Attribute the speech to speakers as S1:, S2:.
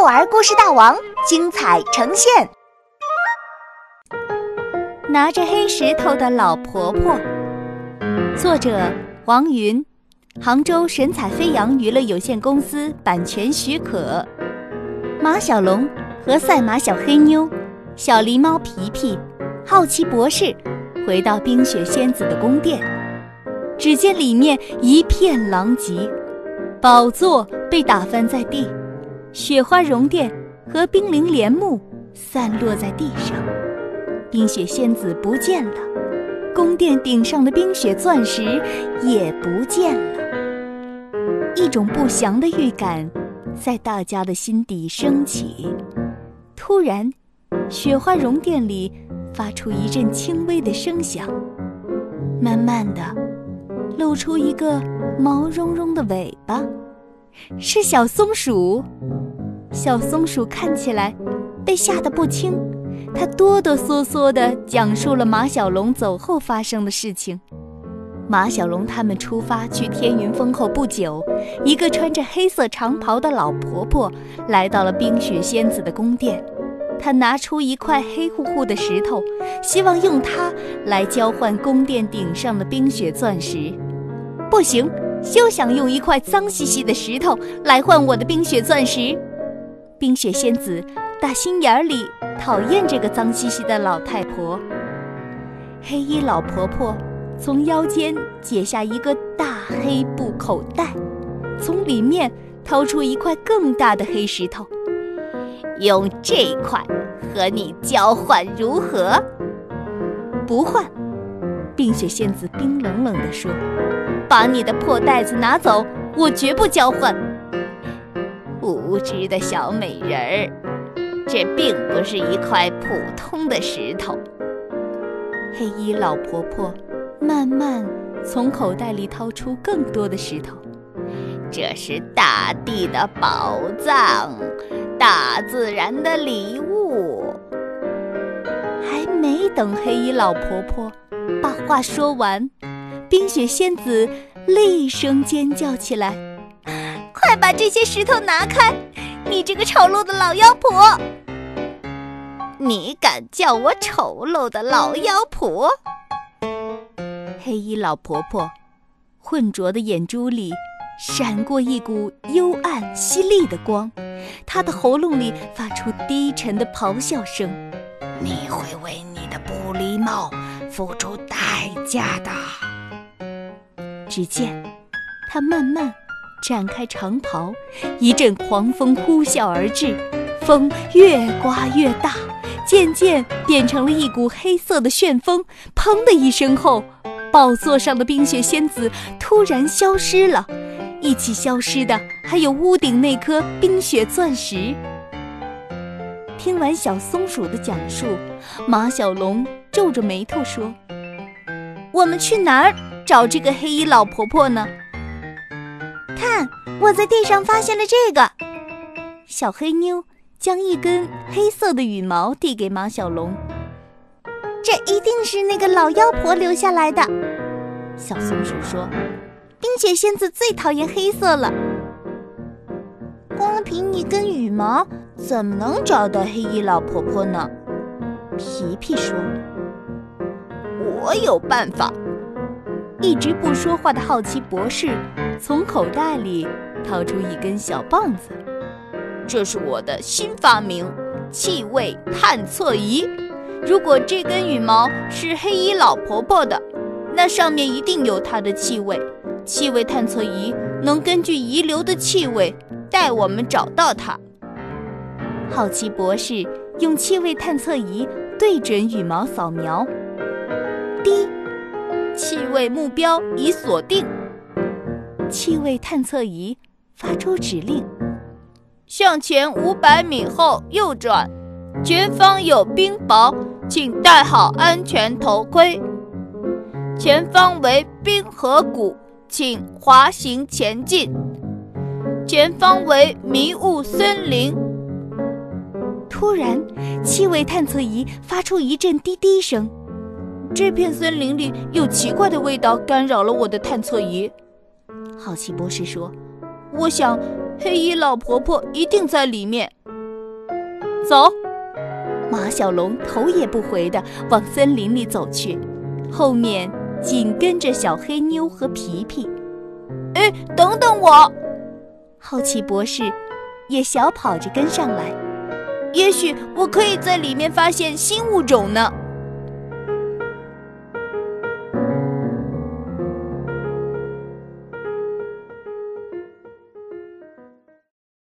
S1: 幼儿故事大王精彩呈现。
S2: 拿着黑石头的老婆婆，作者王云，杭州神采飞扬娱乐有限公司版权许可。马小龙和赛马小黑妞、小狸猫皮皮、好奇博士回到冰雪仙子的宫殿，只见里面一片狼藉，宝座被打翻在地。雪花绒垫和冰凌帘幕散落在地上，冰雪仙子不见了，宫殿顶上的冰雪钻石也不见了。一种不祥的预感在大家的心底升起。突然，雪花绒垫里发出一阵轻微的声响，慢慢的露出一个毛茸茸的尾巴，是小松鼠。小松鼠看起来被吓得不轻，它哆哆嗦嗦地讲述了马小龙走后发生的事情。马小龙他们出发去天云峰后不久，一个穿着黑色长袍的老婆婆来到了冰雪仙子的宫殿。她拿出一块黑乎乎的石头，希望用它来交换宫殿顶上的冰雪钻石。不行，休想用一块脏兮兮的石头来换我的冰雪钻石！冰雪仙子打心眼里讨厌这个脏兮兮的老太婆。黑衣老婆婆从腰间解下一个大黑布口袋，从里面掏出一块更大的黑石头，用这块和你交换如何？不换。冰雪仙子冰冷冷地说：“把你的破袋子拿走，我绝不交换。”无知的小美人儿，这并不是一块普通的石头。黑衣老婆婆慢慢从口袋里掏出更多的石头，这是大地的宝藏，大自然的礼物。还没等黑衣老婆婆把话说完，冰雪仙子厉声尖叫起来。快把这些石头拿开！你这个丑陋的老妖婆！你敢叫我丑陋的老妖婆？黑衣老婆婆浑浊的眼珠里闪过一股幽暗犀利的光，她的喉咙里发出低沉的咆哮声：“
S3: 你会为你的不礼貌付出代价的。”
S2: 只见她慢慢。展开长袍，一阵狂风呼啸而至，风越刮越大，渐渐变成了一股黑色的旋风。砰的一声后，宝座上的冰雪仙子突然消失了，一起消失的还有屋顶那颗冰雪钻石。听完小松鼠的讲述，马小龙皱着眉头说：“我们去哪儿找这个黑衣老婆婆呢？”
S1: 看，我在地上发现了这个。
S2: 小黑妞将一根黑色的羽毛递给马小龙，
S1: 这一定是那个老妖婆留下来的。
S2: 小松鼠说：“
S1: 冰雪仙子最讨厌黑色了，光凭一根羽毛怎么能找到黑衣老婆婆呢？”
S2: 皮皮说：“
S4: 我有办法。”
S2: 一直不说话的好奇博士。从口袋里掏出一根小棒子，
S4: 这是我的新发明——气味探测仪。如果这根羽毛是黑衣老婆婆的，那上面一定有她的气味。气味探测仪能根据遗留的气味带我们找到她。
S2: 好奇博士用气味探测仪对准羽毛扫描，滴，
S4: 气味目标已锁定。
S2: 气味探测仪发出指令：
S4: 向前五百米后右转，前方有冰雹，请戴好安全头盔。前方为冰河谷，请滑行前进。前方为迷雾森林。
S2: 突然，气味探测仪发出一阵滴滴声，
S4: 这片森林里有奇怪的味道干扰了我的探测仪。
S2: 好奇博士说：“
S4: 我想，黑衣老婆婆一定在里面。走，
S2: 马小龙头也不回地往森林里走去，后面紧跟着小黑妞和皮皮。
S4: 哎，等等我！
S2: 好奇博士也小跑着跟上来。
S4: 也许我可以在里面发现新物种呢。